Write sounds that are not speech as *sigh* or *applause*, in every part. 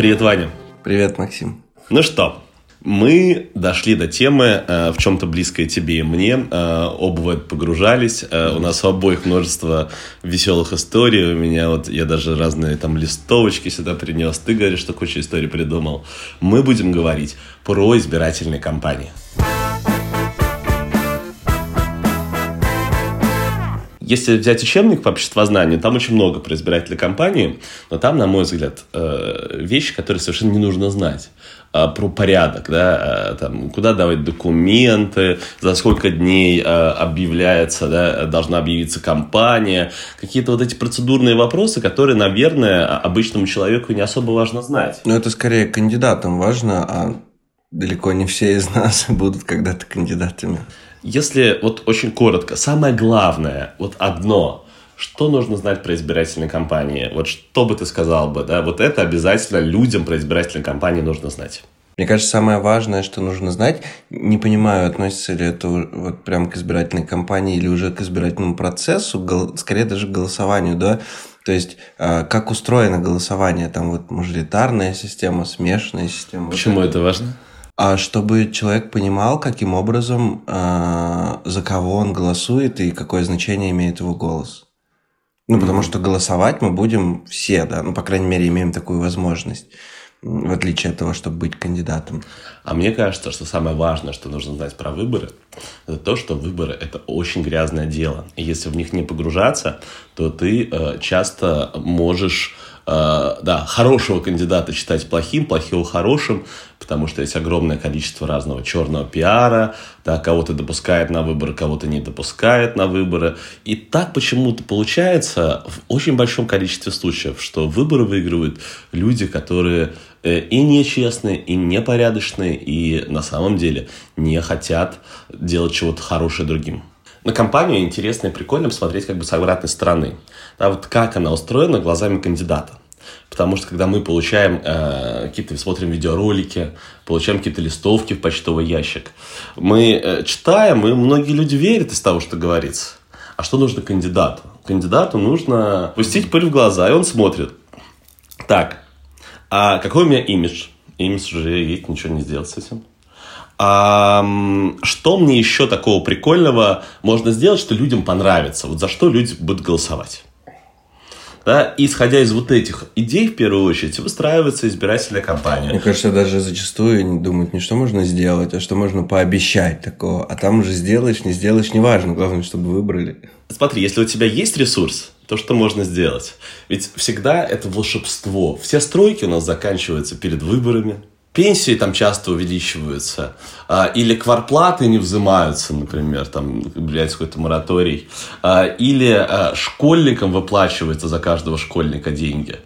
Привет, Ваня. Привет, Максим. Ну что, мы дошли до темы, э, в чем-то близкой тебе и мне. Э, оба в это погружались. Э, у нас у обоих множество веселых историй. У меня вот, я даже разные там листовочки сюда принес. Ты говоришь, что кучу историй придумал. Мы будем говорить про избирательные кампании. Если взять учебник по обществознанию, там очень много про избирательные кампании, но там, на мой взгляд, э, вещи, которые совершенно не нужно знать а, про порядок, да, а, там, куда давать документы, за сколько дней а, объявляется, да, должна объявиться компания, какие-то вот эти процедурные вопросы, которые, наверное, обычному человеку не особо важно знать. Ну, это скорее кандидатам важно, а далеко не все из нас *laughs* будут когда-то кандидатами. Если вот очень коротко, самое главное, вот одно, что нужно знать про избирательные кампании? Вот что бы ты сказал бы, да? Вот это обязательно людям про избирательные кампании нужно знать. Мне кажется, самое важное, что нужно знать, не понимаю, относится ли это вот прям к избирательной кампании или уже к избирательному процессу, скорее даже к голосованию, да, то есть, а, как устроено голосование, там вот мажоритарная система, смешанная система. Почему вот это. это важно? А чтобы человек понимал, каким образом, э, за кого он голосует и какое значение имеет его голос. Ну, потому что голосовать мы будем все, да, ну, по крайней мере, имеем такую возможность, в отличие от того, чтобы быть кандидатом. А мне кажется, что самое важное, что нужно знать про выборы, это то, что выборы – это очень грязное дело. И если в них не погружаться, то ты э, часто можешь да, хорошего кандидата считать плохим, плохого хорошим, потому что есть огромное количество разного черного пиара, да, кого-то допускает на выборы, кого-то не допускает на выборы. И так почему-то получается в очень большом количестве случаев, что выборы выигрывают люди, которые э, и нечестные, и непорядочные, и на самом деле не хотят делать чего-то хорошее другим на компанию интересно и прикольно посмотреть как бы с обратной стороны. Да, вот как она устроена глазами кандидата. Потому что когда мы получаем э, какие-то, смотрим видеоролики, получаем какие-то листовки в почтовый ящик, мы э, читаем, и многие люди верят из того, что говорится. А что нужно кандидату? Кандидату нужно пустить пыль в глаза, и он смотрит. Так, а какой у меня имидж? Имидж уже есть, ничего не сделать с этим. А, что мне еще такого прикольного можно сделать, что людям понравится? Вот за что люди будут голосовать? Да, исходя из вот этих идей, в первую очередь, выстраивается избирательная кампания. Мне кажется, даже зачастую они думают не что можно сделать, а что можно пообещать такого. А там уже сделаешь, не сделаешь, неважно. Главное, чтобы выбрали. Смотри, если у тебя есть ресурс, то что можно сделать? Ведь всегда это волшебство. Все стройки у нас заканчиваются перед выборами, пенсии там часто увеличиваются, а, или кварплаты не взимаются, например, там является какой-то мораторий, а, или а, школьникам выплачивается за каждого школьника деньги.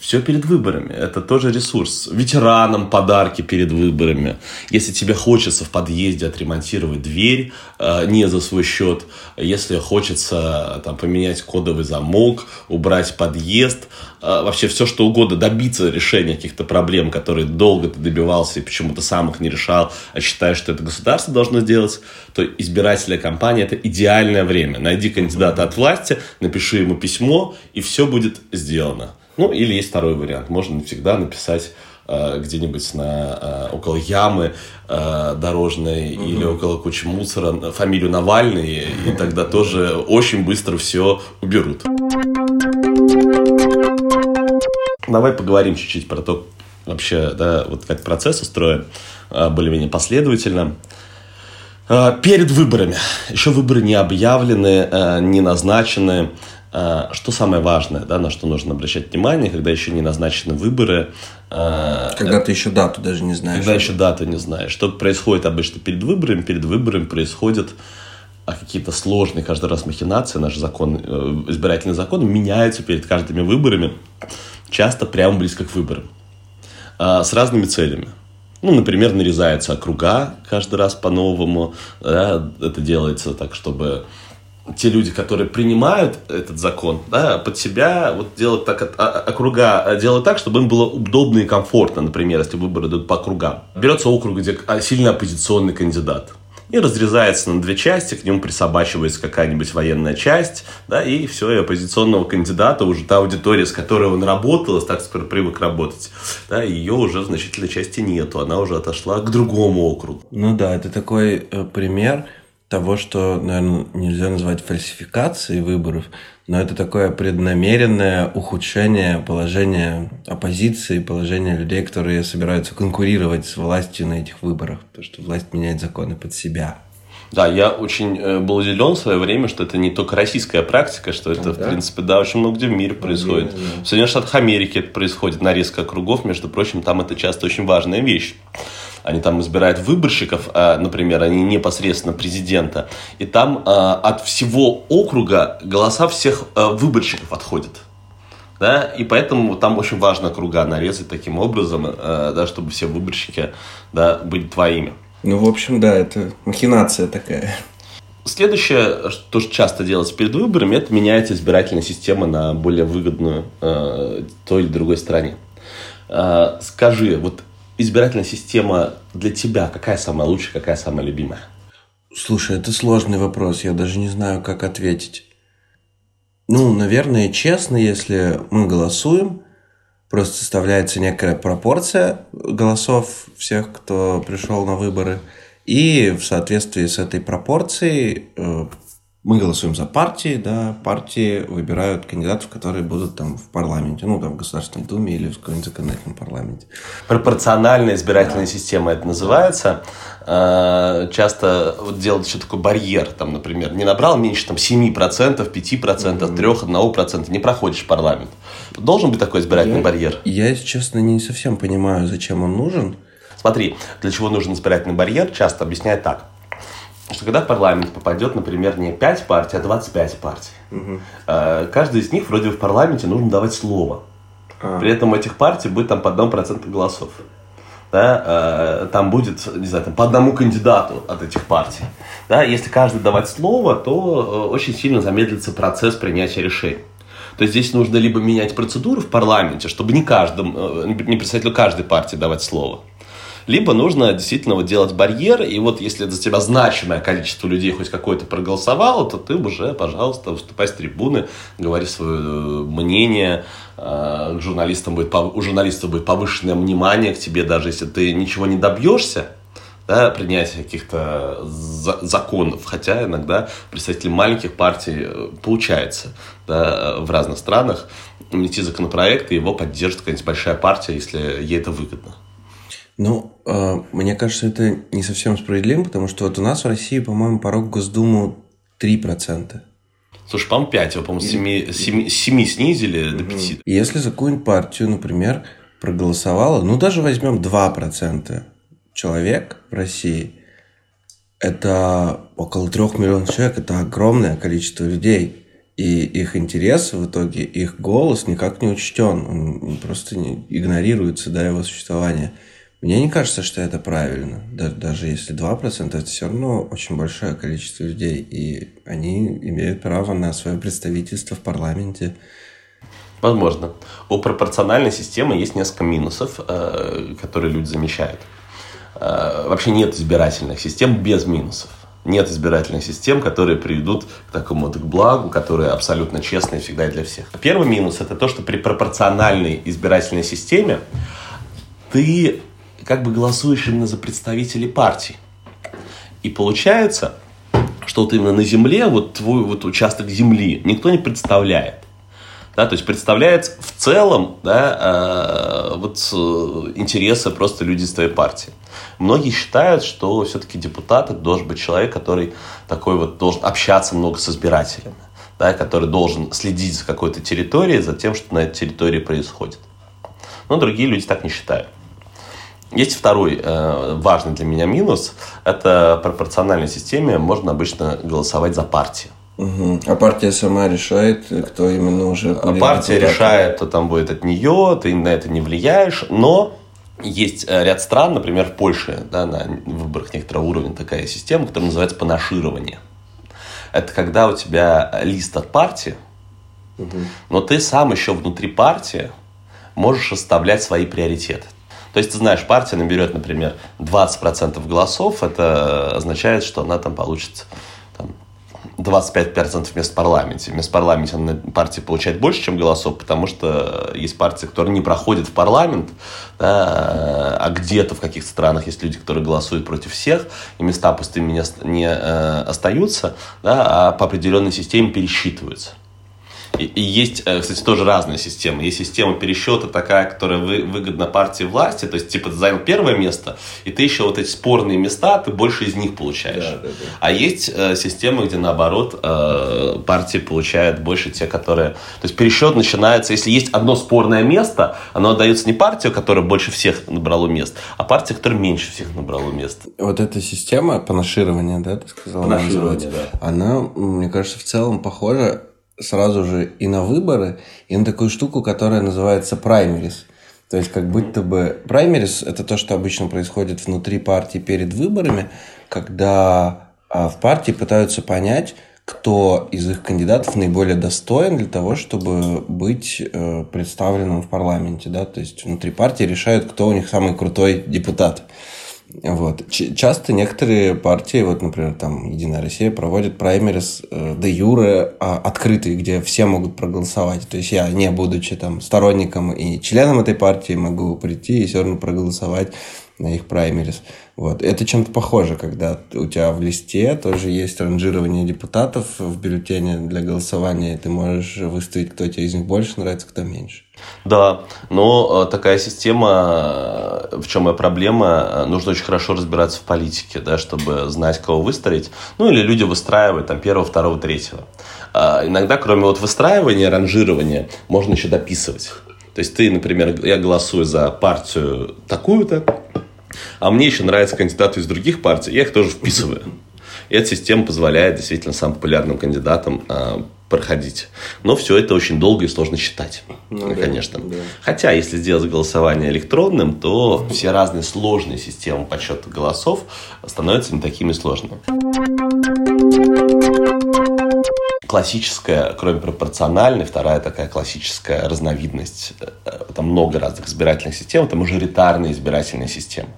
Все перед выборами. Это тоже ресурс. Ветеранам подарки перед выборами. Если тебе хочется в подъезде отремонтировать дверь э, не за свой счет, если хочется там, поменять кодовый замок, убрать подъезд, э, вообще все что угодно, добиться решения каких-то проблем, которые долго ты добивался и почему-то сам их не решал, а считаешь, что это государство должно сделать, то избирательная кампания – это идеальное время. Найди кандидата от власти, напиши ему письмо, и все будет сделано. Ну, или есть второй вариант. Можно всегда написать э, где-нибудь на, э, около ямы э, дорожной угу. или около кучи мусора фамилию Навальный, и тогда тоже очень быстро все уберут. Давай поговорим чуть-чуть про то, вообще, да, вот как процесс устроен более-менее последовательно. Перед выборами. Еще выборы не объявлены, не назначены. А, что самое важное, да, на что нужно обращать внимание, когда еще не назначены выборы? А, когда ты еще дату даже не знаешь. Когда еще дату не знаешь. Что происходит обычно перед выборами? Перед выборами происходят а, какие-то сложные каждый раз махинации. Наш закон, э, избирательный закон меняется перед каждыми выборами, часто прямо близко к выборам, с разными целями. Ну, например, нарезаются округа каждый раз по-новому. Да, это делается так, чтобы те люди, которые принимают этот закон, да, под себя вот делать так, а, округа а, делать так, чтобы им было удобно и комфортно, например, если выборы идут по округам. Берется округ, где сильно оппозиционный кандидат. и разрезается на две части, к нему присобачивается какая-нибудь военная часть, да, и все, и оппозиционного кандидата, уже та аудитория, с которой он работал, так скоро привык работать, да, ее уже в значительной части нету, она уже отошла к другому округу. Ну да, это такой э, пример того, что, наверное, нельзя назвать фальсификацией выборов, но это такое преднамеренное ухудшение положения оппозиции, положения людей, которые собираются конкурировать с властью на этих выборах, потому что власть меняет законы под себя. Да, я очень э, был удивлен в свое время, что это не только российская практика, что это, да? в принципе, да, очень много где в мире происходит. Да. В Соединенных Штатах Америки это происходит, нарезка округов, между прочим, там это часто очень важная вещь они там избирают выборщиков, а, например, они непосредственно президента, и там а, от всего округа голоса всех а, выборщиков отходят. Да, и поэтому там очень важно круга нарезать таким образом, да, чтобы все выборщики да, были твоими. Ну, в общем, да, это махинация такая. Следующее, что часто делается перед выборами, это меняется избирательная система на более выгодную э, той или другой стране. Э, скажи, вот избирательная система для тебя какая самая лучшая, какая самая любимая? Слушай, это сложный вопрос, я даже не знаю, как ответить. Ну, наверное, честно, если мы голосуем, просто составляется некая пропорция голосов всех, кто пришел на выборы, и в соответствии с этой пропорцией э, мы голосуем за партии, да, партии выбирают кандидатов, которые будут там в парламенте, ну, там, в Государственной Думе или в каком-нибудь законодательном парламенте. Пропорциональная избирательная да. система это называется. А, часто вот делают еще такой барьер, там, например, не набрал меньше там 7%, 5%, 3%, 1%, не проходишь парламент. Должен быть такой избирательный я, барьер? Я, если честно, не совсем понимаю, зачем он нужен. Смотри, для чего нужен избирательный барьер, часто объясняют так – что когда в парламент попадет, например, не 5 партий, а 25 партий, угу. каждый из них вроде в парламенте нужно давать слово. А. При этом у этих партий будет там по одному проценту голосов. Да, э, там будет, не знаю, там, по одному кандидату от этих партий. Да, если каждый давать слово, то э, очень сильно замедлится процесс принятия решений. То есть здесь нужно либо менять процедуру в парламенте, чтобы не каждому, не представителю каждой партии давать слово, либо нужно действительно вот делать барьер, и вот если за тебя значимое количество людей хоть какое-то проголосовало, то ты уже, пожалуйста, выступай с трибуны, говори свое э, мнение, э, журналистам будет, у журналистов будет повышенное внимание к тебе, даже если ты ничего не добьешься, да, принятия каких-то законов, хотя иногда представители маленьких партий э, получается да, в разных странах найти законопроект, и его поддержит какая-нибудь большая партия, если ей это выгодно. Ну, мне кажется, это не совсем справедливо, потому что вот у нас в России, по-моему, порог в Госдуму 3%. Слушай, по-моему, 5, его, по-моему, 7, 7, 7 снизили до 5. Если за какую-нибудь партию, например, проголосовало, ну, даже возьмем 2% человек в России, это около 3 миллионов человек, это огромное количество людей. И их интерес в итоге, их голос никак не учтен, он просто не, игнорируется, да, его существование. Мне не кажется, что это правильно. Даже если 2%, это все равно очень большое количество людей. И они имеют право на свое представительство в парламенте. Возможно. У пропорциональной системы есть несколько минусов, э, которые люди замечают. Э, вообще нет избирательных систем без минусов. Нет избирательных систем, которые приведут к такому вот к благу, которые абсолютно честные всегда и для всех. Первый минус – это то, что при пропорциональной избирательной системе ты как бы голосуешь именно за представителей партий. И получается, что вот именно на земле, вот твой вот участок земли никто не представляет. Да, то есть представляет в целом да, э, вот э, интересы просто людей из твоей партии. Многие считают, что все-таки депутат это должен быть человек, который такой вот должен общаться много с избирателями, да, который должен следить за какой-то территорией, за тем, что на этой территории происходит. Но другие люди так не считают. Есть второй э, важный для меня минус. Это пропорциональной системе можно обычно голосовать за партию. Угу. А партия сама решает, кто именно уже... А партия решает, кто там будет от нее, ты на это не влияешь, но есть э, ряд стран, например, в Польше, да, на выборах некоторого уровня такая система, которая называется понаширование. Это когда у тебя лист от партии, угу. но ты сам еще внутри партии можешь оставлять свои приоритеты. То есть, ты знаешь, партия наберет, например, 20% голосов, это означает, что она там получит там, 25% мест в парламенте. Мест в парламенте партия получает больше, чем голосов, потому что есть партии, которые не проходят в парламент, да, а где-то в каких-то странах есть люди, которые голосуют против всех, и места пустыми не, не э, остаются, да, а по определенной системе пересчитываются. И, и есть, э, кстати, тоже разные системы. Есть система пересчета такая, которая вы, выгодна партии власти, то есть, типа, ты занял первое место, и ты еще вот эти спорные места, ты больше из них получаешь. Да, да, да. А есть э, системы, где, наоборот, э, партии получают больше те, которые... То есть, пересчет начинается, если есть одно спорное место, оно отдается не партию, которая больше всех набрала мест, а партия, которая меньше всех набрала мест. Вот эта система панаширования, да, ты сказал, панаширование, да. она, мне кажется, в целом похожа сразу же и на выборы, и на такую штуку, которая называется праймерис. То есть как будто бы праймерис – это то, что обычно происходит внутри партии перед выборами, когда а, в партии пытаются понять, кто из их кандидатов наиболее достоин для того, чтобы быть э, представленным в парламенте. Да? То есть внутри партии решают, кто у них самый крутой депутат. Вот. Часто некоторые партии, вот, например, там Единая Россия, проводят праймерис э, де юре а, открытые, где все могут проголосовать. То есть я, не будучи там сторонником и членом этой партии, могу прийти и все равно проголосовать на их праймерис. Вот. Это чем-то похоже, когда у тебя в листе тоже есть ранжирование депутатов в бюллетене для голосования, и ты можешь выставить, кто тебе из них больше нравится, кто меньше. Да, но э, такая система, э, в чем и проблема, э, нужно очень хорошо разбираться в политике, да, чтобы знать, кого выстроить. Ну, или люди выстраивают там первого, второго, третьего. А иногда, кроме вот выстраивания, ранжирования, можно еще дописывать. То есть ты, например, я голосую за партию такую-то, а мне еще нравятся кандидаты из других партий, я их тоже вписываю. И эта система позволяет действительно самым популярным кандидатам э, проходить. Но все это очень долго и сложно считать, ну, конечно. Да, да. Хотя, если сделать голосование электронным, то все разные сложные системы подсчета голосов становятся не такими сложными. Классическая, кроме пропорциональной, вторая такая классическая разновидность, э, там много разных избирательных систем, это мажоритарная избирательная система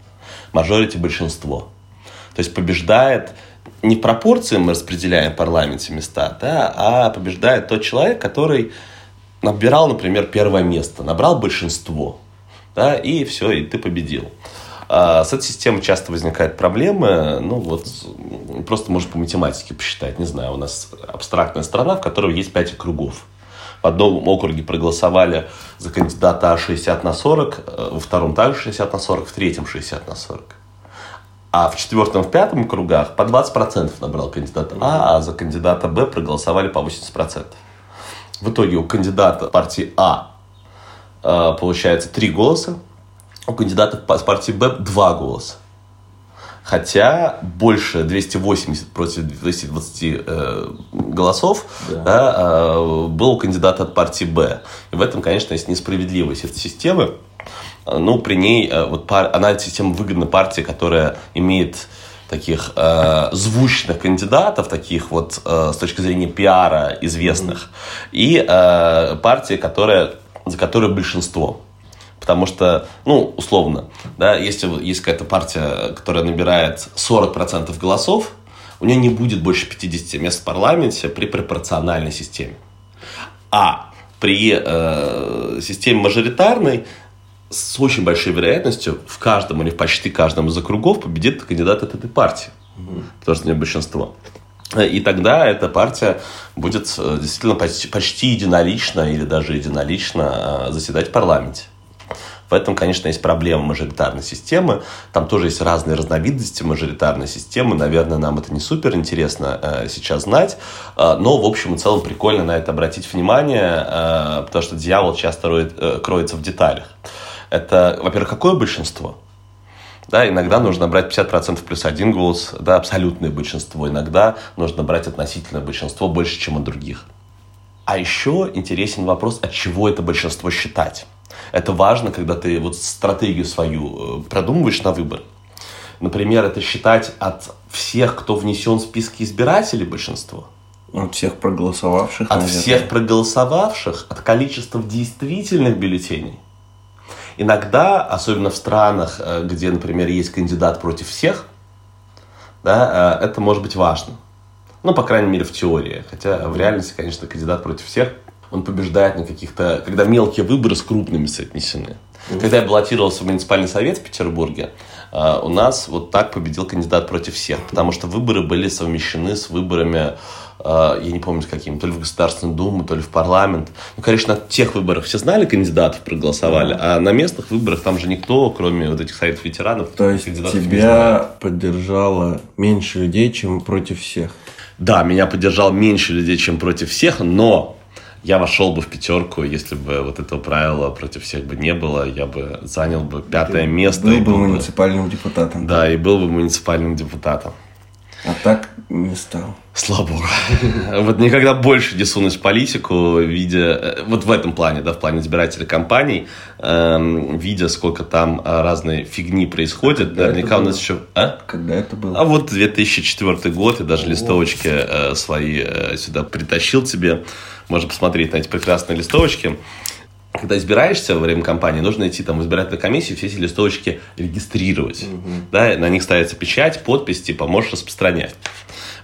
мажорити большинство. То есть побеждает не пропорции мы распределяем в парламенте места, да, а побеждает тот человек, который набирал, например, первое место, набрал большинство, да, и все, и ты победил. А с этой системой часто возникают проблемы, ну вот, просто можно по математике посчитать, не знаю, у нас абстрактная страна, в которой есть 5 округов. В одном округе проголосовали за кандидата А 60 на 40, э, во втором также 60 на 40, в третьем 60 на 40. А в четвертом, в пятом кругах по 20% набрал кандидат А, а за кандидата Б проголосовали по 80%. В итоге у кандидата партии А э, получается 3 голоса, у кандидата с партии Б 2 голоса. Хотя больше 280 против 220 э, голосов да. Да, э, был у кандидата от партии Б. И в этом, конечно, есть несправедливость этой системы. Ну, при ней, э, вот, пар, она, система выгодна партии, которая имеет таких э, звучных кандидатов, таких вот э, с точки зрения пиара известных, mm-hmm. и э, партия, которая, за которой большинство. Потому что, ну, условно, да, если есть какая-то партия, которая набирает 40% голосов, у нее не будет больше 50 мест в парламенте при пропорциональной системе. А при э, системе мажоритарной с очень большой вероятностью в каждом или в почти каждом из округов победит кандидат от этой партии, угу. потому что у нее большинство. И тогда эта партия будет э, действительно почти, почти единолично или даже единолично э, заседать в парламенте. В этом, конечно, есть проблема мажоритарной системы. Там тоже есть разные разновидности мажоритарной системы. Наверное, нам это не супер интересно э, сейчас знать. Э, но, в общем и целом, прикольно на это обратить внимание, э, потому что дьявол часто роет, кроется в деталях. Это, во-первых, какое большинство? Да, иногда нужно брать 50% плюс один голос, да, абсолютное большинство. Иногда нужно брать относительное большинство больше, чем у других. А еще интересен вопрос, от чего это большинство считать. Это важно, когда ты вот стратегию свою э, продумываешь на выбор. Например, это считать от всех, кто внесен в списки избирателей большинство. От всех проголосовавших. От наверное. всех проголосовавших, от количества действительных бюллетеней. иногда, особенно в странах, э, где, например, есть кандидат против всех, да, э, это может быть важно. Ну, по крайней мере, в теории. Хотя в реальности, конечно, кандидат против всех, он побеждает на каких-то... Когда мелкие выборы с крупными соотнесены. Когда я баллотировался в муниципальный совет в Петербурге, э, у нас вот так победил кандидат против всех. Потому что выборы были совмещены с выборами я не помню, с каким, то ли в Государственную Думу, то ли в парламент. Ну, конечно, на тех выборах все знали кандидатов, проголосовали, а на местных выборах там же никто, кроме вот этих советов ветеранов, То есть тебя поддержало меньше людей, чем против всех? Да, меня поддержал меньше людей, чем против всех, но я вошел бы в пятерку, если бы вот этого правила против всех бы не было, я бы занял бы пятое место. Был бы муниципальным депутатом. Да, и был бы муниципальным депутатом. А так не стал. Слава богу. *laughs* Вот никогда больше не сунусь в политику, видя, э, вот в этом плане, да, в плане избирателей компаний, эм, видя, сколько там э, разной фигни происходит. А Наверняка у нас еще... А? Когда это было? А вот 2004 год, и даже О. листовочки э, свои э, сюда притащил тебе. Можно посмотреть на эти прекрасные листовочки когда избираешься во время кампании, нужно идти там в избирательную комиссию, все эти листовочки регистрировать. Угу. Да, на них ставится печать, подпись, типа, можешь распространять.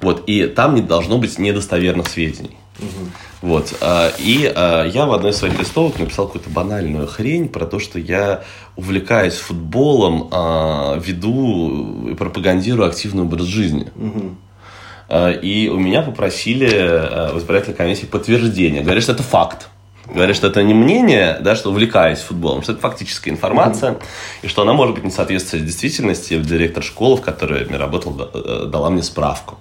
Вот, и там не должно быть недостоверных сведений. Угу. Вот, а, и а, я в одной из своих листовок написал какую-то банальную хрень про то, что я увлекаюсь футболом, а, веду и пропагандирую активный образ жизни. Угу. И у меня попросили в избирательной комиссии подтверждение. Говорят, что это факт. Говорят, что это не мнение, да, что увлекаюсь футболом, что это фактическая информация, mm-hmm. и что она может быть не соответствует действительности. Директор школы, в которой я работал, э, дала мне справку.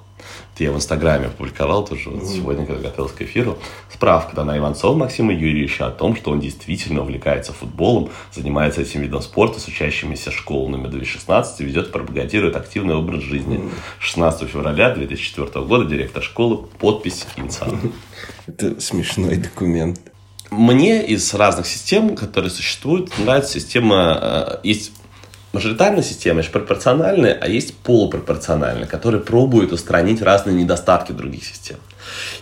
Это я в Инстаграме опубликовал тоже mm-hmm. сегодня, когда готовился к эфиру. Справка дана Иванцова Максима Юрьевича о том, что он действительно увлекается футболом, занимается этим видом спорта с учащимися школ номер 216, ведет пропагандирует активный образ жизни. Mm-hmm. 16 февраля 2004 года директор школы, подпись инициатор. Это смешной документ. Мне из разных систем, которые существуют, нравится система... Э, есть мажоритарная система, есть пропорциональная, а есть полупропорциональная, которая пробует устранить разные недостатки других систем.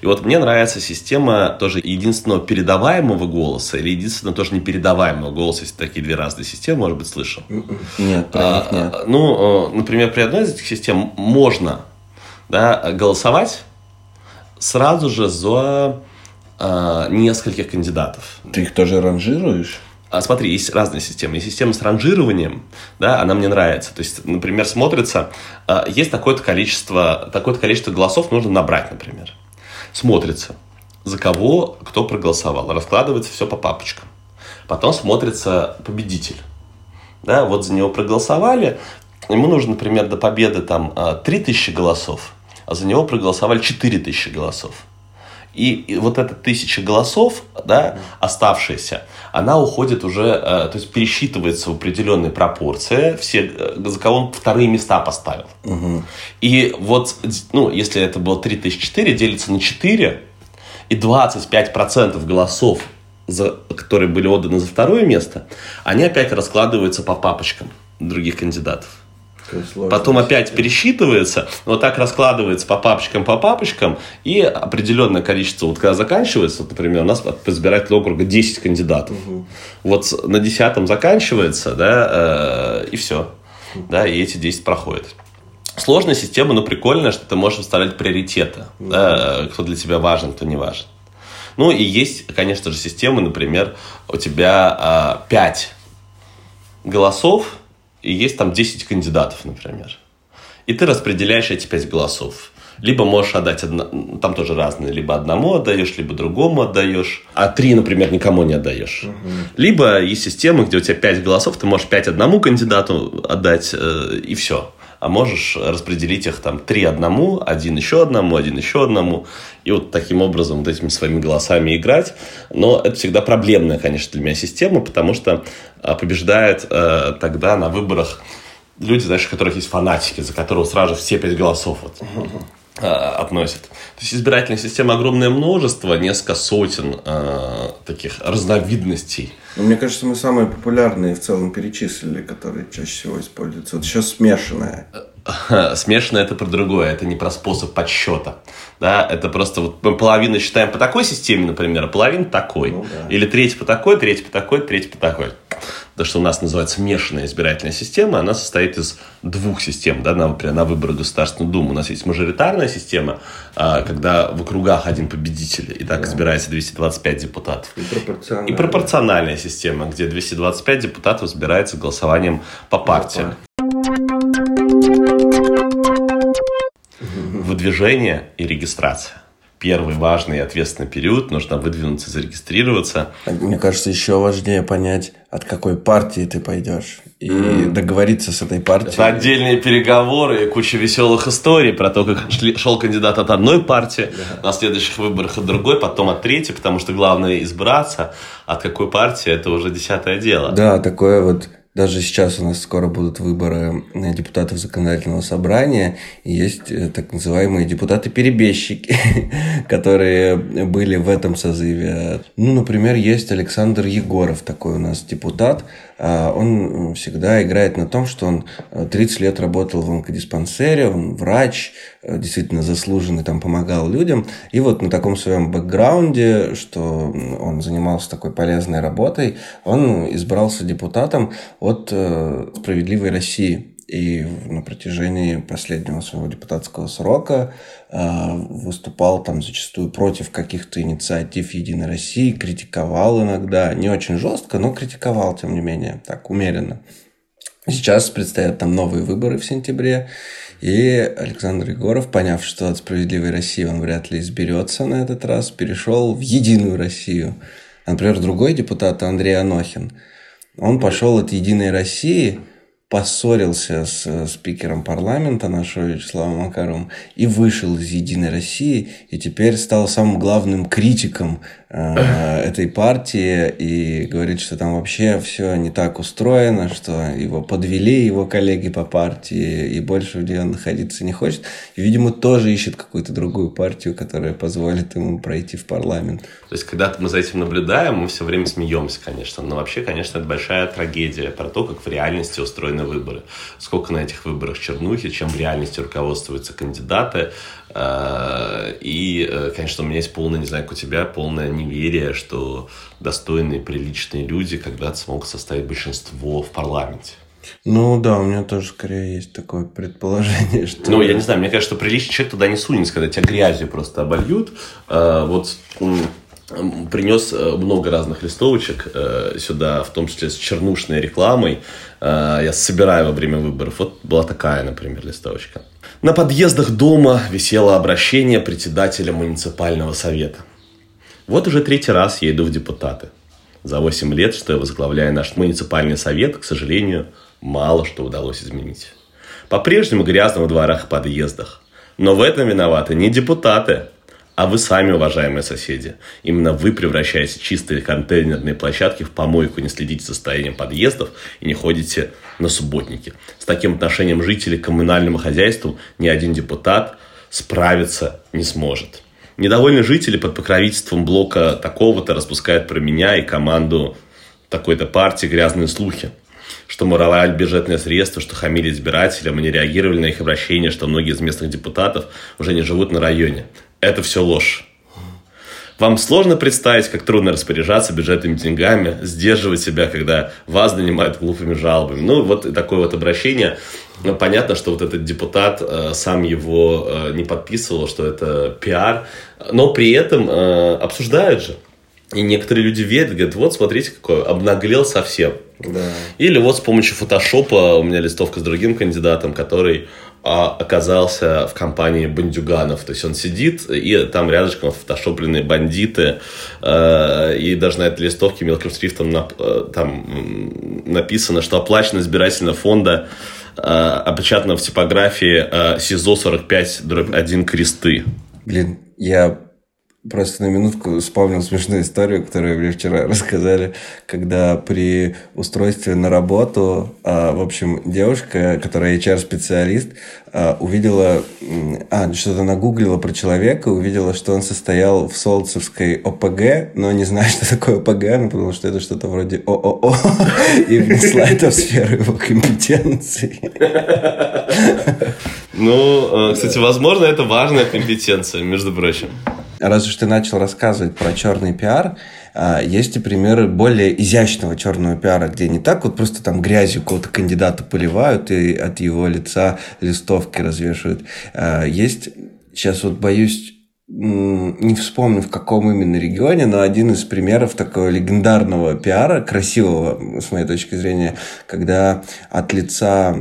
И вот мне нравится система тоже единственного передаваемого голоса или единственного тоже непередаваемого голоса, если такие две разные системы, может быть, слышал. Нет, а, нет. Ну, э, например, при одной из этих систем можно да, голосовать сразу же за э, нескольких кандидатов. Ты их тоже ранжируешь? А смотри, есть разные системы. Есть система с ранжированием, да, она мне нравится. То есть, например, смотрится, э, есть такое-то количество, такое-то количество голосов нужно набрать, например. Смотрится, за кого кто проголосовал. Раскладывается все по папочкам. Потом смотрится победитель. Да, вот за него проголосовали. Ему нужно, например, до победы там 3000 голосов, а за него проголосовали 4000 голосов. И, и вот эта тысяча голосов, да, оставшаяся, она уходит уже, э, то есть пересчитывается в определенной пропорции, все, э, за кого он вторые места поставил. Угу. И вот, ну, если это было 3004, делится на 4, и 25% голосов, за, которые были отданы за второе место, они опять раскладываются по папочкам других кандидатов. Потом опять пересчитывается, вот так раскладывается по папочкам, по папочкам, и определенное количество, вот когда заканчивается, вот, например, у нас по избирательному округа 10 кандидатов. Угу. Вот на 10 заканчивается, да, э, и все. Да, и эти 10 проходят. Сложная система, но прикольная, что ты можешь выставлять приоритеты, угу. да, кто для тебя важен, кто не важен. Ну и есть, конечно же, системы, например, у тебя э, 5 голосов, и есть там 10 кандидатов, например. И ты распределяешь эти 5 голосов. Либо можешь отдать, одно, там тоже разные, либо одному отдаешь, либо другому отдаешь, а три, например, никому не отдаешь. Угу. Либо есть системы, где у тебя 5 голосов, ты можешь 5 одному кандидату отдать, э, и все а можешь распределить их там три одному, один еще одному, один еще одному, и вот таким образом вот этими своими голосами играть. Но это всегда проблемная, конечно, для меня система, потому что а, побеждает э, тогда на выборах люди, знаешь, у которых есть фанатики, за которого сразу все пять голосов. Вот, относят. То есть избирательная система огромное множество, несколько сотен э, таких разновидностей – ну, мне кажется, мы самые популярные в целом перечислили, которые чаще всего используются. Вот еще смешанное. *laughs* Смешанное это про другое, это не про способ подсчета. Да, это просто вот мы половину считаем по такой системе, например, а половину такой. Ну, да. Или треть по такой, треть по такой, треть по такой. То, что у нас называется смешанная избирательная система, она состоит из двух систем, да, на, например, на выборы Государственную Думу. У нас есть мажоритарная система, а, когда в округах один победитель, и так да. избирается 225 депутатов. И пропорциональная. И пропорциональная система, где 225 депутатов избирается голосованием по партиям. Выдвижение и регистрация первый важный и ответственный период, нужно выдвинуться, зарегистрироваться. Мне кажется, еще важнее понять, от какой партии ты пойдешь. И mm. договориться с этой партией. Это отдельные переговоры и куча веселых историй про то, как шел кандидат от одной партии, yeah. на следующих выборах от другой, потом от третьей, потому что главное избраться. От какой партии, это уже десятое дело. Да, такое вот даже сейчас у нас скоро будут выборы э, депутатов законодательного собрания, и есть э, так называемые депутаты-перебежчики, *laughs* которые были в этом созыве. Ну, например, есть Александр Егоров, такой у нас депутат, он всегда играет на том, что он 30 э, лет работал в онкодиспансере, он врач, э, действительно заслуженный, там помогал людям. И вот на таком своем бэкграунде, что он занимался такой полезной работой, он избрался депутатом от э, «Справедливой России» и на протяжении последнего своего депутатского срока э, выступал там зачастую против каких-то инициатив Единой России, критиковал иногда, не очень жестко, но критиковал, тем не менее, так умеренно. Сейчас предстоят там новые выборы в сентябре, и Александр Егоров, поняв, что от «Справедливой России» он вряд ли изберется на этот раз, перешел в «Единую Россию». Например, другой депутат Андрей Анохин, он пошел от «Единой России», поссорился с э, спикером парламента нашего Вячеславом Макаровым и вышел из «Единой России» и теперь стал самым главным критиком Э, *laughs* этой партии и говорит, что там вообще все не так устроено, что его подвели его коллеги по партии и больше где он находиться не хочет. И, видимо, тоже ищет какую-то другую партию, которая позволит ему пройти в парламент. То есть, когда мы за этим наблюдаем, мы все время смеемся, конечно. Но вообще, конечно, это большая трагедия про то, как в реальности устроены выборы. Сколько на этих выборах чернухи, чем в реальности руководствуются кандидаты. Э, и, э, конечно, у меня есть полное, не знаю, как у тебя, полное неверие, что достойные, приличные люди когда-то смогут составить большинство в парламенте. Ну да, у меня тоже скорее есть такое предположение, *laughs* что... Ну, я не знаю, мне кажется, что приличный человек туда не сунется, когда тебя грязью просто обольют. Э, вот принес много разных листовочек сюда, в том числе с чернушной рекламой. Я собираю во время выборов. Вот была такая, например, листовочка. На подъездах дома висело обращение председателя муниципального совета. Вот уже третий раз я иду в депутаты. За 8 лет, что я возглавляю наш муниципальный совет, к сожалению, мало что удалось изменить. По-прежнему грязно в дворах и подъездах. Но в этом виноваты не депутаты, а вы сами, уважаемые соседи. Именно вы превращаете чистые контейнерные площадки в помойку, не следите за состоянием подъездов и не ходите на субботники. С таким отношением жителей к коммунальному хозяйству ни один депутат справиться не сможет. Недовольные жители под покровительством блока такого-то распускают про меня и команду такой-то партии грязные слухи что мы воровали бюджетные средства, что хамили избирателям, мы не реагировали на их обращения, что многие из местных депутатов уже не живут на районе это все ложь. Вам сложно представить, как трудно распоряжаться бюджетными деньгами, сдерживать себя, когда вас занимают глупыми жалобами. Ну, вот такое вот обращение. Понятно, что вот этот депутат э, сам его э, не подписывал, что это пиар, но при этом э, обсуждают же. И некоторые люди верят, говорят, вот смотрите, какой обнаглел совсем. Да. Или вот с помощью фотошопа у меня листовка с другим кандидатом, который а, оказался в компании бандюганов. То есть он сидит, и там рядышком фотошопленные бандиты, э, и даже на этой листовке мелким шрифтом нап, э, там написано, что оплачено избирательного фонда, э, опечатано в типографии э, СИЗО 45 дробь 1 кресты. Блин, я Просто на минутку вспомнил смешную историю, которую мне вчера *laughs* рассказали, когда при устройстве на работу, а, в общем, девушка, которая HR-специалист, а, увидела, а, что-то нагуглила про человека, увидела, что он состоял в Солнцевской ОПГ, но не знает, *laughs* что такое ОПГ, ну, потому что это что-то вроде ООО, *laughs* и внесла это в сферу его компетенции. Ну, э, кстати, возможно, это важная компетенция, между прочим. Раз уж ты начал рассказывать про черный пиар, а, есть и примеры более изящного черного пиара, где не так вот просто там грязью какого-то кандидата поливают и от его лица листовки развешивают. А, есть, сейчас вот боюсь не вспомню в каком именно регионе, но один из примеров такого легендарного пиара, красивого, с моей точки зрения, когда от лица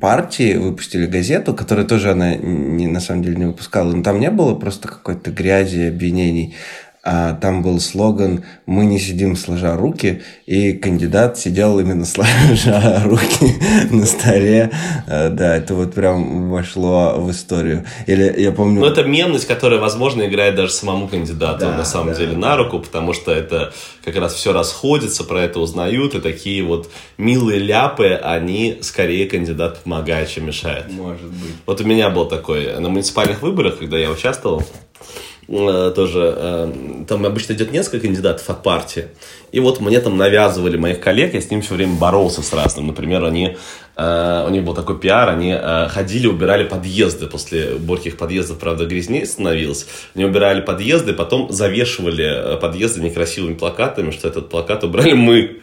партии выпустили газету, которую тоже она не, на самом деле не выпускала, но там не было просто какой-то грязи, обвинений, там был слоган «Мы не сидим сложа руки», и кандидат сидел именно сложа *laughs* руки на столе. А, да, это вот прям вошло в историю. Или я помню... Ну, это мемность, которая, возможно, играет даже самому кандидату да, на самом да, деле на руку, потому что это как раз все расходится, про это узнают, и такие вот милые ляпы, они скорее кандидату помогают, чем мешают. Может быть. Вот у меня был такой на муниципальных выборах, когда я участвовал, Э, тоже, э, там обычно идет несколько кандидатов от партии, и вот мне там навязывали моих коллег, я с ним все время боролся с разным. Например, они, э, у них был такой пиар, они ходили, убирали подъезды, после горьких подъездов, правда, грязнее становилось, они убирали подъезды, потом завешивали подъезды некрасивыми плакатами, что этот плакат убрали мы,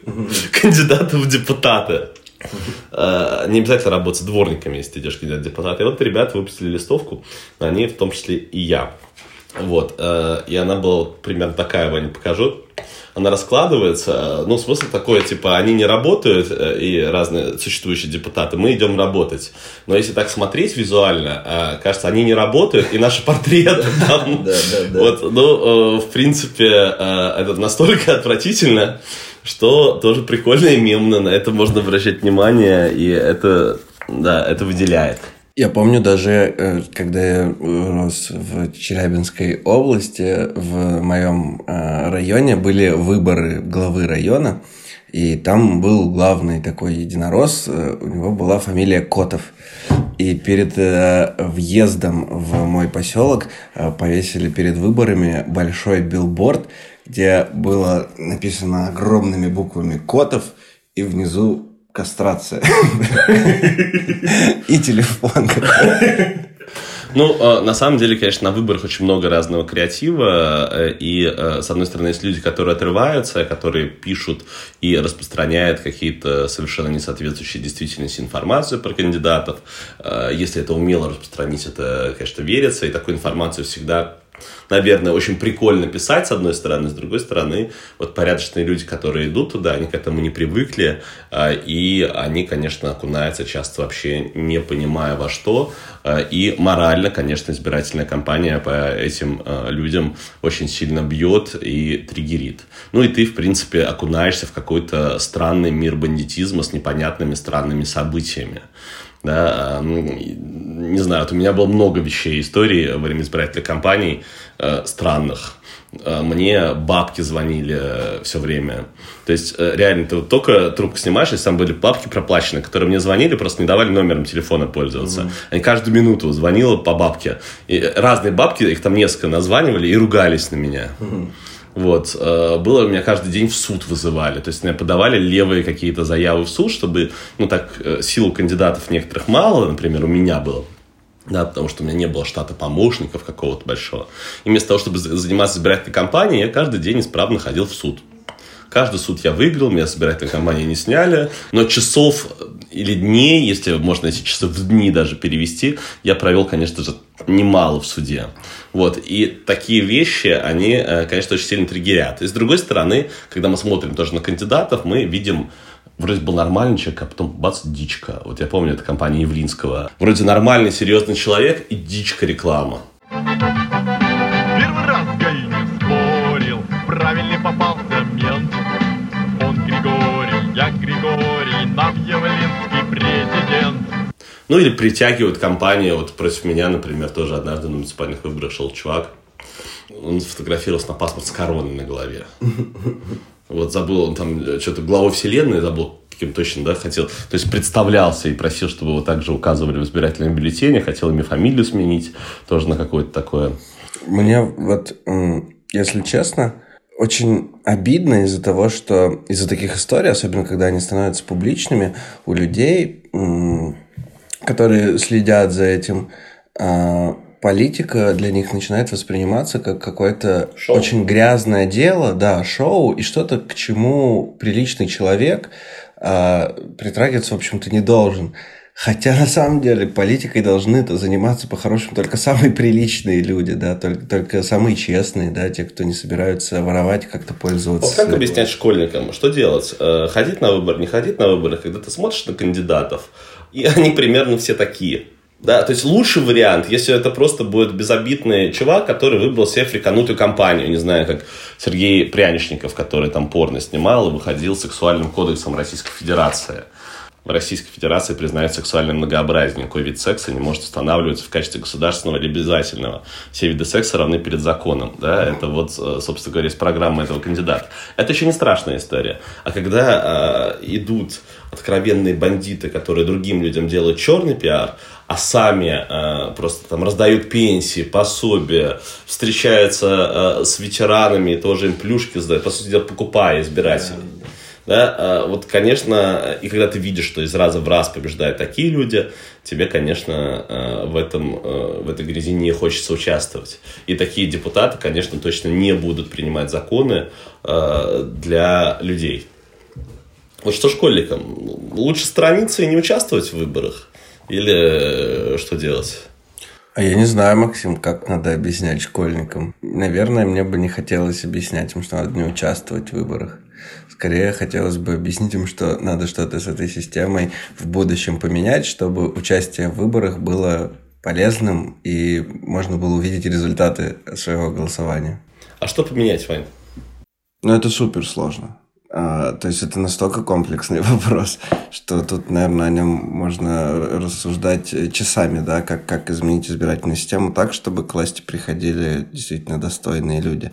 кандидаты в депутаты. Не обязательно работать с дворниками, если ты идешь кандидат в депутаты. И вот ребята выпустили листовку, они в том числе и я. Вот. Э, и она была примерно такая, Ваня, покажу. Она раскладывается. Ну, смысл такой, типа, они не работают, э, и разные существующие депутаты, мы идем работать. Но если так смотреть визуально, э, кажется, они не работают, и наши портреты *laughs* там... Вот, ну, в принципе, это настолько *laughs* отвратительно, что тоже прикольно и мемно, на это можно обращать внимание, и это, да, это выделяет. Я помню даже, э, когда я рос в Челябинской области, в моем э, районе были выборы главы района, и там был главный такой единорос, э, у него была фамилия Котов. И перед въездом в мой поселок повесили перед выборами большой билборд, где было написано огромными буквами Котов, и внизу кастрация. *laughs* И телефон. Ну, э, на самом деле, конечно, на выборах очень много разного креатива. Э, и, э, с одной стороны, есть люди, которые отрываются, которые пишут и распространяют какие-то совершенно несоответствующие действительности информацию про кандидатов. Если это умело распространить, это, конечно, верится. И такую информацию всегда наверное, очень прикольно писать, с одной стороны, с другой стороны, вот порядочные люди, которые идут туда, они к этому не привыкли, а, и они, конечно, окунаются часто вообще не понимая во что, а, и морально, конечно, избирательная кампания по этим а, людям очень сильно бьет и триггерит. Ну и ты, в принципе, окунаешься в какой-то странный мир бандитизма с непонятными странными событиями да, не знаю, вот у меня было много вещей, историй во время избирательной кампании э, странных. Э, мне бабки звонили э, все время. То есть, реально, ты вот только трубку снимаешь, и там были бабки проплачены, которые мне звонили, просто не давали номером телефона пользоваться. Mm-hmm. Они каждую минуту звонила по бабке. И разные бабки, их там несколько названивали и ругались на меня. Mm-hmm. Вот. Э, было у меня каждый день в суд вызывали. То есть мне подавали левые какие-то заявы в суд, чтобы, ну так, э, силу кандидатов некоторых мало, например, у меня было. Да, потому что у меня не было штата помощников какого-то большого. И вместо того, чтобы заниматься избирательной кампанией, я каждый день исправно ходил в суд. Каждый суд я выиграл, меня собирательной компании не сняли. Но часов или дней, если можно эти часы в дни даже перевести, я провел, конечно же, немало в суде. Вот. И такие вещи, они, э, конечно, очень сильно триггерят. И с другой стороны, когда мы смотрим тоже на кандидатов, мы видим вроде был нормальный человек, а потом бац, дичка. Вот я помню, это компания Явлинского. Вроде нормальный, серьезный человек и дичка реклама. Ну или притягивают компанию, вот против меня, например, тоже однажды на муниципальных выборах шел чувак, он сфотографировался на паспорт с короной на голове. Вот забыл, он там что-то главой вселенной забыл, каким точно, да, хотел. То есть представлялся и просил, чтобы его также указывали в избирательном бюллетене, хотел ими фамилию сменить, тоже на какое-то такое. Мне вот, если честно, очень обидно из-за того, что из-за таких историй, особенно когда они становятся публичными, у людей которые следят за этим, а, политика для них начинает восприниматься как какое-то Шоу. очень грязное дело, да, шоу, и что-то, к чему приличный человек а, притрагиваться, в общем-то, не должен. Хотя на самом деле политикой должны -то заниматься по-хорошему только самые приличные люди, да, только, только самые честные, да, те, кто не собираются воровать, как-то пользоваться. Вот как объяснять школьникам, что делать? Э, ходить на выборы, не ходить на выборы, когда ты смотришь на кандидатов, и они примерно все такие. Да, то есть лучший вариант, если это просто будет безобидный чувак, который выбрал себе фриканутую компанию, не знаю, как Сергей Пряничников, который там порно снимал и выходил сексуальным кодексом Российской Федерации в Российской Федерации признают сексуальным многообразие. Никакой вид секса не может устанавливаться в качестве государственного или обязательного. Все виды секса равны перед законом. Да? Это вот, э, собственно говоря, из программы этого кандидата. Это еще не страшная история. А когда э, идут откровенные бандиты, которые другим людям делают черный пиар, а сами э, просто там раздают пенсии, пособия, встречаются э, с ветеранами, тоже им плюшки сдают, по сути дела, покупая избирателей. Да, а, вот, конечно, и когда ты видишь, что из раза в раз побеждают такие люди, тебе, конечно, а, в, этом, а, в этой грязи не хочется участвовать. И такие депутаты, конечно, точно не будут принимать законы для людей. Вот что школьникам? Лучше сторониться и не участвовать в выборах? Или э, что делать? А я не знаю, Максим, как надо объяснять школьникам. Наверное, мне бы не хотелось объяснять им, что надо не участвовать в выборах. Скорее хотелось бы объяснить им, что надо что-то с этой системой в будущем поменять, чтобы участие в выборах было полезным и можно было увидеть результаты своего голосования. А что поменять, Вань? Ну, это супер сложно. А, то есть это настолько комплексный *laughs* вопрос, что тут, наверное, о нем можно рассуждать часами, да, как, как изменить избирательную систему так, чтобы к власти приходили действительно достойные люди.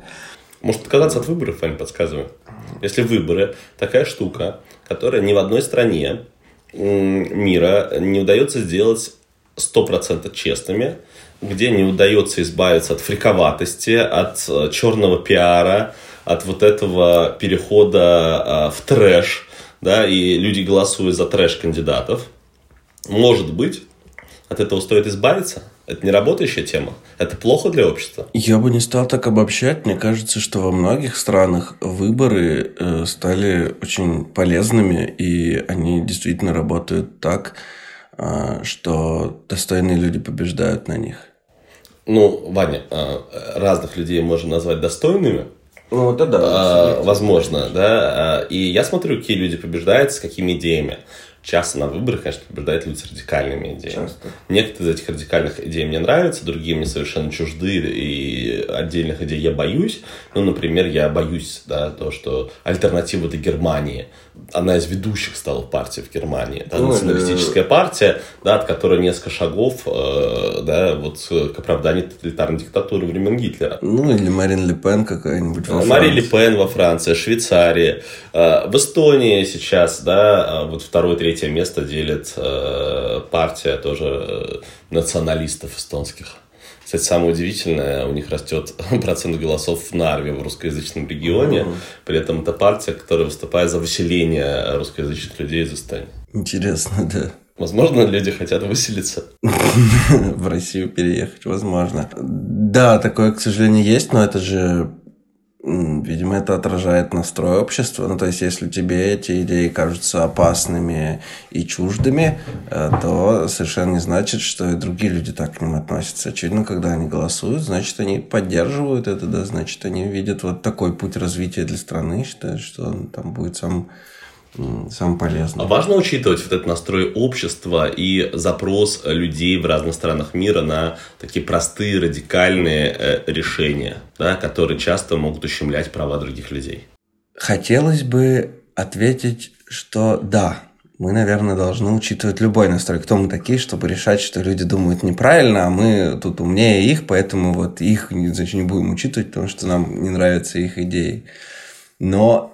Может отказаться от выборов, Вань, подсказываю. Если выборы такая штука, которая ни в одной стране мира не удается сделать 100% честными, где не удается избавиться от фриковатости, от э, черного пиара, от вот этого перехода а, в трэш, да, и люди голосуют за трэш кандидатов. Может быть, от этого стоит избавиться? Это не работающая тема? Это плохо для общества? Я бы не стал так обобщать. Мне кажется, что во многих странах выборы э, стали очень полезными, и они действительно работают так, э, что достойные люди побеждают на них. Ну, Ваня, э, разных людей можно назвать достойными. Ну, это да. А, возможно, да. И я смотрю, какие люди побеждают, с какими идеями часто на выборах, конечно, побеждают люди с радикальными идеями. Часто. Некоторые из этих радикальных идей мне нравятся, другие мне совершенно чужды, и отдельных идей я боюсь. Ну, например, я боюсь, да, то, что альтернатива для Германии, одна из ведущих стала партий в Германии, да, ну, националистическая да. партия, да, от которой несколько шагов, э, да, вот к оправданию тоталитарной диктатуры времен Гитлера. Ну, или Марин Ле Пен какая-нибудь во Марин Ле Пен во Франции, Швейцарии. Э, в Эстонии сейчас, да, э, вот второй, третий третье место делит э, партия тоже э, националистов эстонских. Кстати, самое удивительное, у них растет *laughs* процент голосов в Нарве, в русскоязычном регионе. Mm-hmm. При этом это партия, которая выступает за выселение русскоязычных людей из Эстонии. Интересно, да. Возможно, люди хотят выселиться. *laughs* В Россию переехать, возможно. Да, такое, к сожалению, есть, но это же Видимо, это отражает настрой общества. Ну, то есть, если тебе эти идеи кажутся опасными и чуждыми, э, то совершенно не значит, что и другие люди так к ним относятся. Очевидно, когда они голосуют, значит, они поддерживают это, да, значит, они видят вот такой путь развития для страны, считают, что он там будет сам самое полезное. А важно учитывать вот этот настрой общества и запрос людей в разных странах мира на такие простые, радикальные э, решения, да, которые часто могут ущемлять права других людей. Хотелось бы ответить, что да, мы, наверное, должны учитывать любой настрой. Кто мы такие, чтобы решать, что люди думают неправильно, а мы тут умнее их, поэтому вот их значит, не будем учитывать, потому что нам не нравятся их идеи. Но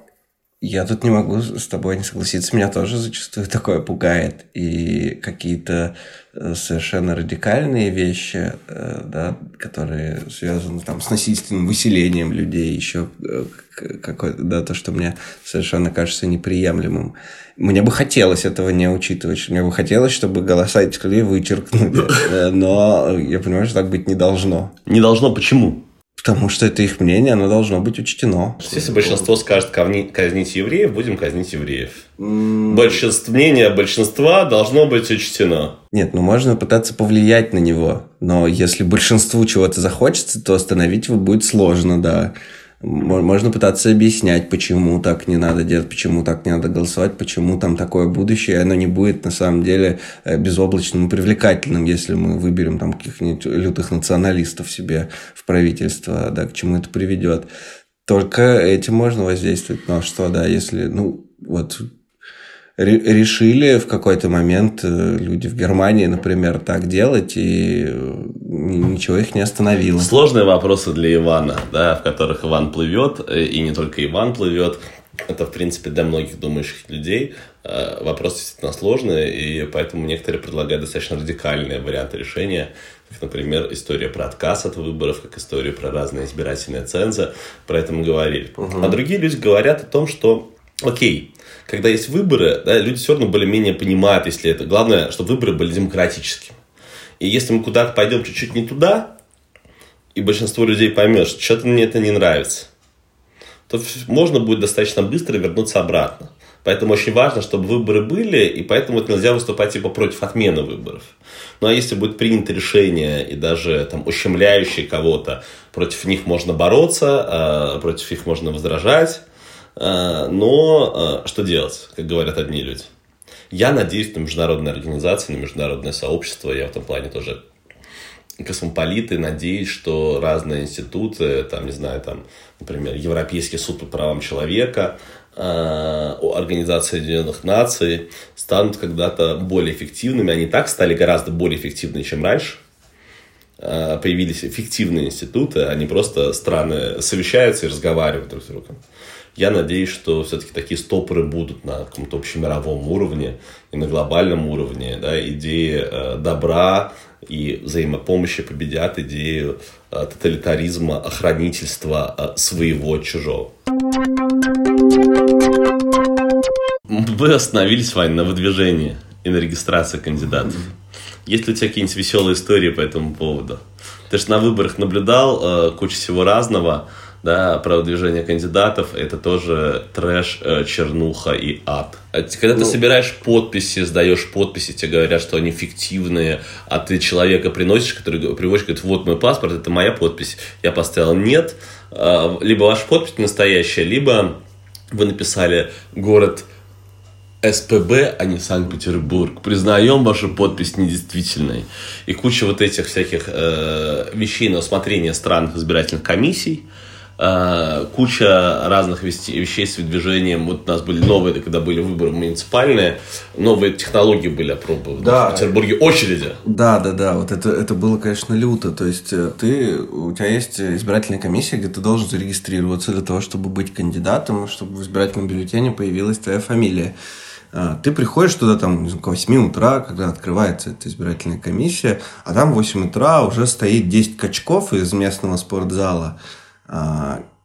Я тут не могу с тобой не согласиться. Меня тоже зачастую *laughs* такое пугает. И какие-то э, совершенно радикальные вещи, э, да, которые связаны там, с насильственным выселением людей, еще э, какое да, то, что мне совершенно кажется неприемлемым. Мне бы хотелось этого не учитывать. Мне бы хотелось, чтобы голоса этих людей вычеркнули. *laughs* Но я понимаю, что так быть не должно. Не должно почему? Потому что это их мнение, оно должно быть учтено. Если большинство скажет казнить евреев, будем казнить евреев. Mm. Большинство, мнение большинства должно быть учтено. Нет, ну можно пытаться повлиять на него. Но если большинству чего-то захочется, то остановить его будет сложно, да. Можно пытаться объяснять, почему так не надо делать, почему так не надо голосовать, почему там такое будущее, оно не будет на самом деле э, безоблачным и привлекательным, если мы выберем там каких-нибудь лютых националистов себе в правительство, да, к чему это приведет. Только этим можно воздействовать. Но что, да, если, ну, вот решили в какой-то момент э, люди в Германии, например, так делать, и э, ничего их не остановило. Сложные вопросы для Ивана, да, в которых Иван плывет, э, и не только Иван плывет. Это, в принципе, для многих думающих людей вопрос действительно сложный, и поэтому некоторые предлагают достаточно радикальные варианты решения, как, например, история про отказ от выборов, как история про разные избирательные цензы, про это мы говорили. Угу. А другие люди говорят о том, что, окей, когда есть выборы, да, люди все равно более-менее понимают, если это... Главное, чтобы выборы были демократическими. И если мы куда-то пойдем чуть-чуть не туда, и большинство людей поймет, что что-то мне это не нравится, то можно будет достаточно быстро вернуться обратно. Поэтому очень важно, чтобы выборы были, и поэтому это нельзя выступать типа против отмены выборов. Ну а если будет принято решение и даже там ущемляющее кого-то, против них можно бороться, а против них можно возражать, но э, что делать, как говорят одни люди? Я надеюсь на международные организации, на международное сообщество. Я в этом плане тоже космополиты. Надеюсь, что разные институты, там, не знаю, там, например, Европейский суд по правам человека, э, Организация Объединенных Наций станут когда-то более эффективными. Они так стали гораздо более эффективны, чем раньше. Появились эффективные институты, они просто страны совещаются и разговаривают друг с другом. Я надеюсь, что все-таки такие стопоры будут на каком-то общемировом уровне и на глобальном уровне. Да, идеи э, добра и взаимопомощи победят идею э, тоталитаризма, охранительства э, своего чужого. Мы остановились, Вань, на выдвижении и на регистрации кандидатов. Есть ли у тебя какие-нибудь веселые истории по этому поводу? Ты же на выборах наблюдал э, кучу всего разного да, продвижение кандидатов, это тоже трэш, э, чернуха и ад. А когда ну, ты собираешь подписи, сдаешь подписи, тебе говорят, что они фиктивные, а ты человека приносишь, который приводишь, говорит, вот мой паспорт, это моя подпись, я поставил нет, а, либо ваша подпись настоящая, либо вы написали город СПБ, а не Санкт-Петербург. Признаем вашу подпись недействительной. И куча вот этих всяких э, вещей на усмотрение странных избирательных комиссий – Э, куча разных вещей с движением. Вот у нас были новые, когда были выборы муниципальные, новые технологии были опробованы. Да. В Петербурге очереди. Да, да, да. Вот это, это было, конечно, люто. То есть э, ты, у тебя есть избирательная комиссия, где ты должен зарегистрироваться для того, чтобы быть кандидатом, чтобы в избирательном бюллетене появилась твоя фамилия. Э, ты приходишь туда там к 8 утра, когда открывается эта избирательная комиссия, а там в 8 утра уже стоит 10 качков из местного спортзала,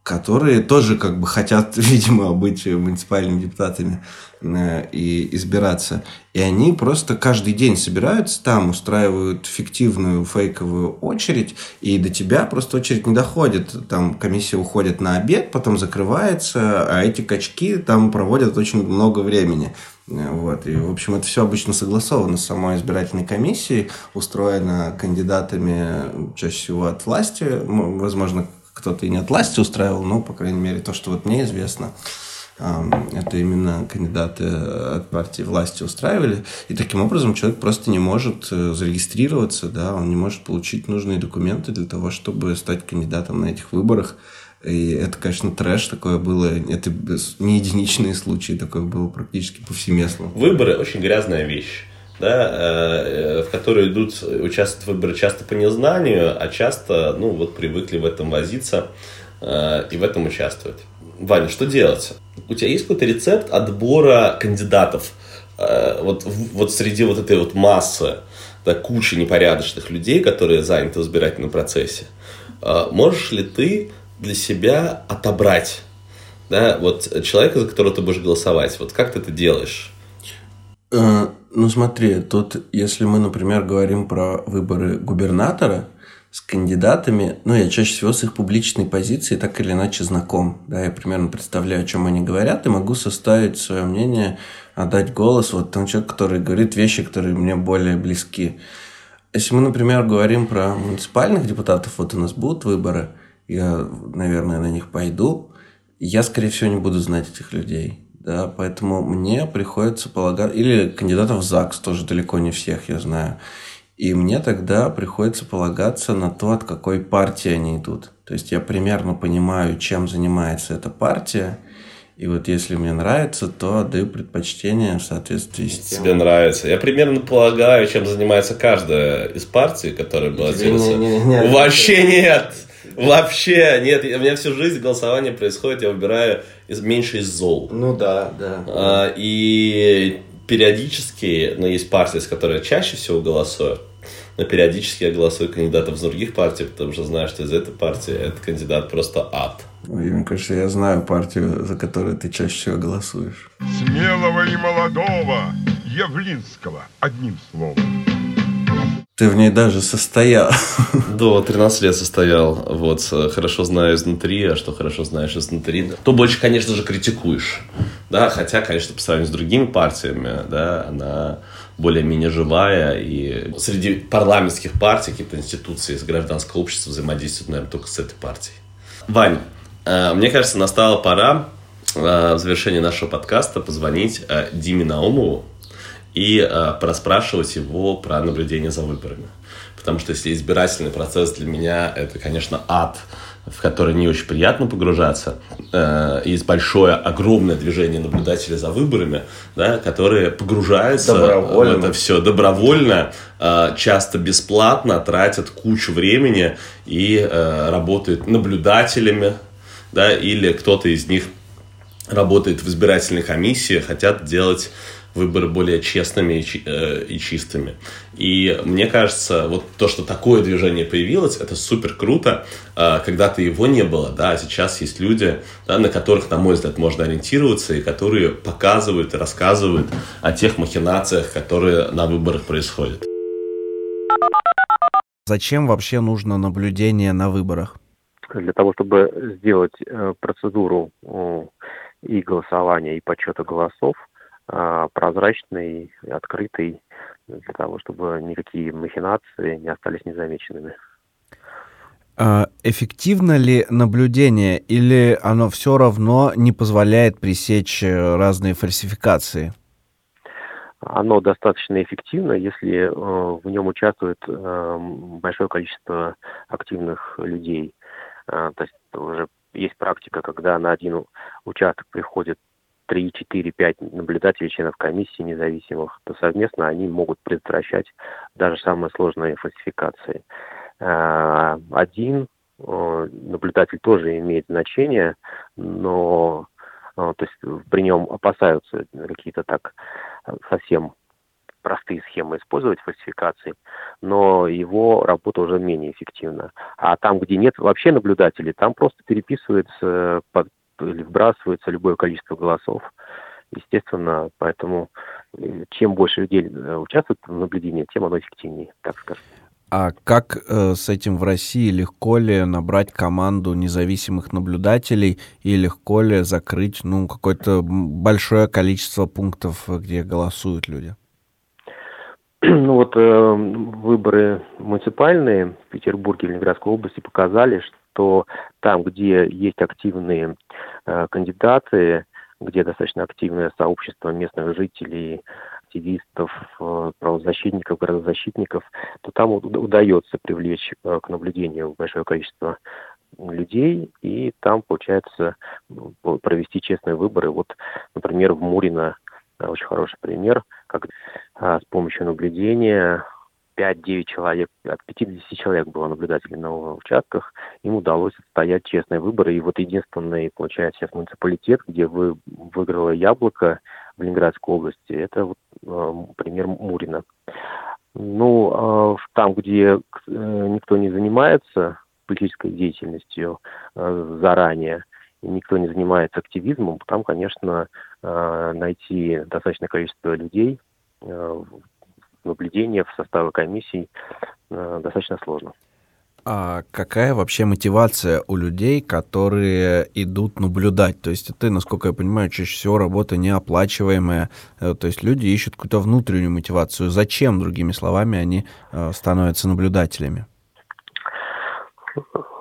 которые тоже как бы хотят, *laughs* видимо, быть муниципальными депутатами э, и избираться. И они просто каждый день собираются там, устраивают фиктивную фейковую очередь, и до тебя просто очередь не доходит. Там комиссия уходит на обед, потом закрывается, а эти качки там проводят очень много времени. Вот. И, в общем, это все обычно согласовано с самой избирательной комиссией, устроено кандидатами чаще всего от власти, возможно, кто-то и не от власти устраивал, но, по крайней мере, то, что вот мне известно, это именно кандидаты от партии власти устраивали. И таким образом человек просто не может э, зарегистрироваться, да, он не может получить нужные документы для того, чтобы стать кандидатом на этих выборах. И это, конечно, трэш такое было. Это не единичные случаи, такое было практически повсеместно. Выборы очень грязная вещь да, э, в которые идут участвуют выборы часто по незнанию, а часто, ну, вот привыкли в этом возиться э, и в этом участвовать. Ваня, что делать? У тебя есть какой-то рецепт отбора кандидатов? Э, вот, вот среди вот этой вот массы, да, кучи непорядочных людей, которые заняты в избирательном процессе, можешь ли ты для себя отобрать да, вот человека, за которого ты будешь голосовать? Вот как ты это делаешь? Ну смотри, тут если мы, например, говорим про выборы губернатора, с кандидатами, ну, я чаще всего с их публичной позиции так или иначе знаком. Да, я примерно представляю, о чем они говорят, и могу составить свое мнение, отдать голос вот тому человеку, который говорит вещи, которые мне более близки. Если мы, например, говорим про муниципальных депутатов, вот у нас будут выборы, я, наверное, на них пойду, я, скорее всего, не буду знать этих людей. Да, поэтому мне приходится полагать... Или кандидатов в ЗАГС тоже далеко не всех я знаю. И мне тогда приходится полагаться на то, от какой партии они идут. То есть я примерно понимаю, чем занимается эта партия, и вот если мне нравится, то отдаю предпочтение в соответствии с тем. Тебе нравится. Я примерно полагаю, чем занимается каждая из партий, которая баллотируется. Не, не, не, Вообще нет! Вообще нет. У меня всю жизнь голосование происходит, я выбираю из, меньше из зол. Ну да, да. А, и периодически, но есть партии, с которой я чаще всего голосую, но периодически я голосую кандидатов из других партий, потому что знаю, что из этой партии этот кандидат просто ад. Ой, мне кажется, я знаю партию, за которую ты чаще всего голосуешь. Смелого и молодого Явлинского, одним словом. Ты в ней даже состоял. *laughs* До 13 лет состоял. Вот, хорошо знаю изнутри, а что хорошо знаешь изнутри. То больше, конечно же, критикуешь. Да, хотя, конечно, по сравнению с другими партиями, да, она более-менее живая. И среди парламентских партий, какие-то институции из гражданского общества взаимодействуют, наверное, только с этой партией. Вань, э, мне кажется, настала пора э, в завершении нашего подкаста позвонить э, Диме Наумову, и э, проспрашивать его про наблюдение за выборами. Потому что если избирательный процесс для меня это, конечно, ад, в который не очень приятно погружаться. Э, есть большое, огромное движение наблюдателей за выборами, да, которые погружаются в это все добровольно, э, часто бесплатно, тратят кучу времени и э, работают наблюдателями, да, или кто-то из них работает в избирательной комиссии, хотят делать выборы более честными и, э, и чистыми. И мне кажется, вот то, что такое движение появилось, это супер круто. Э, когда-то его не было, да, а сейчас есть люди, да, на которых, на мой взгляд, можно ориентироваться, и которые показывают и рассказывают о тех махинациях, которые на выборах происходят. Зачем вообще нужно наблюдение на выборах? Для того, чтобы сделать э, процедуру и голосования, и подсчета голосов, а, прозрачный, открытый, для того, чтобы никакие махинации не остались незамеченными. А, эффективно ли наблюдение или оно все равно не позволяет пресечь э, разные фальсификации? Оно достаточно эффективно, если э, в нем участвует э, большое количество активных людей. То есть уже есть практика, когда на один участок приходит 3, 4, 5 наблюдателей, членов комиссии независимых, то совместно они могут предотвращать даже самые сложные фальсификации. А, один э, наблюдатель тоже имеет значение, но э, то есть при нем опасаются какие-то так совсем простые схемы использовать фальсификации, но его работа уже менее эффективна. А там, где нет вообще наблюдателей, там просто переписывается под или вбрасывается любое количество голосов. Естественно, поэтому э, чем больше людей э, участвует в наблюдении, тем оно эффективнее, так скажем. А как э, с этим в России? Легко ли набрать команду независимых наблюдателей и легко ли закрыть ну, какое-то большое количество пунктов, где голосуют люди? *clears throat* Ну вот э, выборы муниципальные в Петербурге и Ленинградской области показали, что там, где есть активные э, кандидаты, где достаточно активное сообщество местных жителей, активистов, э, правозащитников, городозащитников, то там удается привлечь э, к наблюдению большое количество людей, и там получается провести честные выборы. Вот, например, в Мурино очень хороший пример, как а, с помощью наблюдения 5-9 человек, от 5 до 10 человек было наблюдателей на участках, им удалось отстоять честные выборы. И вот единственный, получается, сейчас муниципалитет, где вы, выиграло яблоко в Ленинградской области, это вот, э, пример Мурина. Ну, э, там, где э, никто не занимается политической деятельностью э, заранее, и никто не занимается активизмом, там, конечно, найти достаточное количество людей э, наблюдения в составе комиссий э, достаточно сложно. А какая вообще мотивация у людей, которые идут наблюдать? То есть это, насколько я понимаю, чаще всего работа неоплачиваемая. Э, то есть люди ищут какую-то внутреннюю мотивацию. Зачем, другими словами, они э, становятся наблюдателями?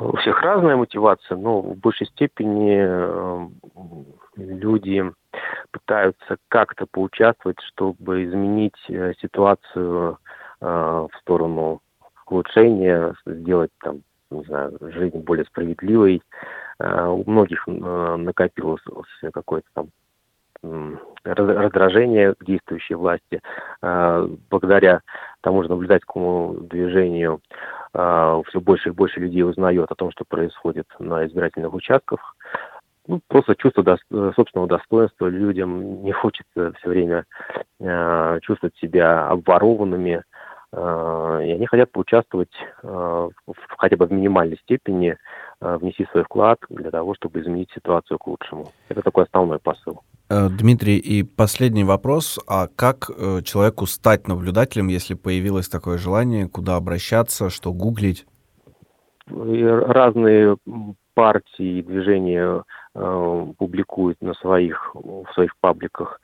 У всех разная мотивация, но в большей степени люди пытаются как-то поучаствовать, чтобы изменить э, ситуацию э, в сторону улучшения, сделать там, не знаю, жизнь более справедливой. Э, у многих накопилось какое-то там раздражение действующей власти. Благодаря тому же наблюдательскому движению все больше и больше людей узнает о том, что происходит на избирательных участках ну, просто чувство до, э, собственного достоинства людям не хочется все время э, чувствовать себя обворованными, э, и они хотят поучаствовать э, в, хотя бы в минимальной степени, э, внести свой вклад для того, чтобы изменить ситуацию к лучшему. Это такой основной посыл. Э, Дмитрий, и последний вопрос. А как э, человеку стать наблюдателем, если появилось такое желание, куда обращаться, что гуглить? Разные партии и движения э, публикуют на своих, в своих пабликах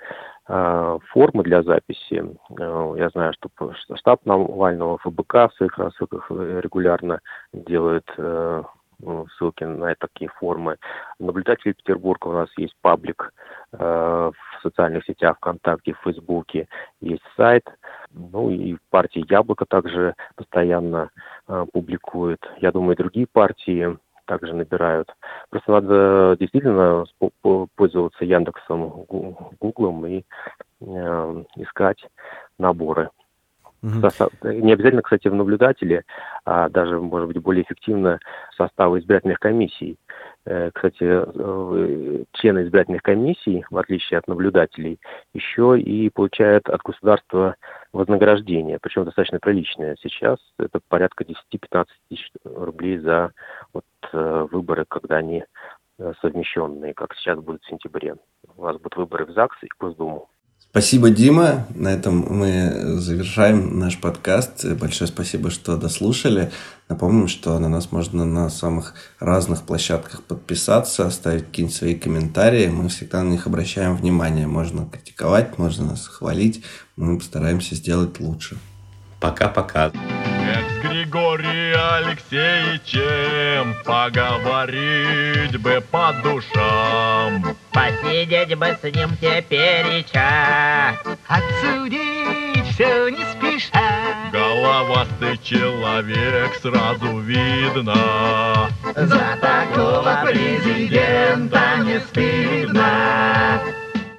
э, формы для записи. Э, я знаю, что штаб Навального ФБК в своих рассылках регулярно делает ссылки на такие формы. Наблюдатели Петербурга у нас есть паблик в социальных сетях ВКонтакте, в Фейсбуке, есть сайт. Ну и партия Яблоко также постоянно публикует. Я думаю, и другие партии также набирают. Просто надо действительно пользоваться Яндексом, Гуглом и э, искать наборы. Угу. Не обязательно, кстати, в наблюдателе, а даже, может быть, более эффективно состава избирательных комиссий. Э, кстати, э, члены избирательных комиссий, в отличие от наблюдателей, еще и получают от государства вознаграждение, причем достаточно приличное. Сейчас это порядка 10-15 тысяч рублей за вот, э, выборы, когда они совмещенные, как сейчас будет в сентябре. У вас будут выборы в ЗАГС и в Госдуму. Спасибо, Дима. На этом мы завершаем наш подкаст. Большое спасибо, что дослушали. Напомним, что на нас можно на самых разных площадках подписаться, оставить какие-нибудь свои комментарии. Мы всегда на них обращаем внимание. Можно критиковать, можно нас хвалить. Мы постараемся сделать лучше. Пока-пока. С Григорием Алексеевичем поговорить бы по душам. Посидеть бы с ним теперь Отсудить все не спеша. Головастый человек сразу видно. За такого президента не стыдно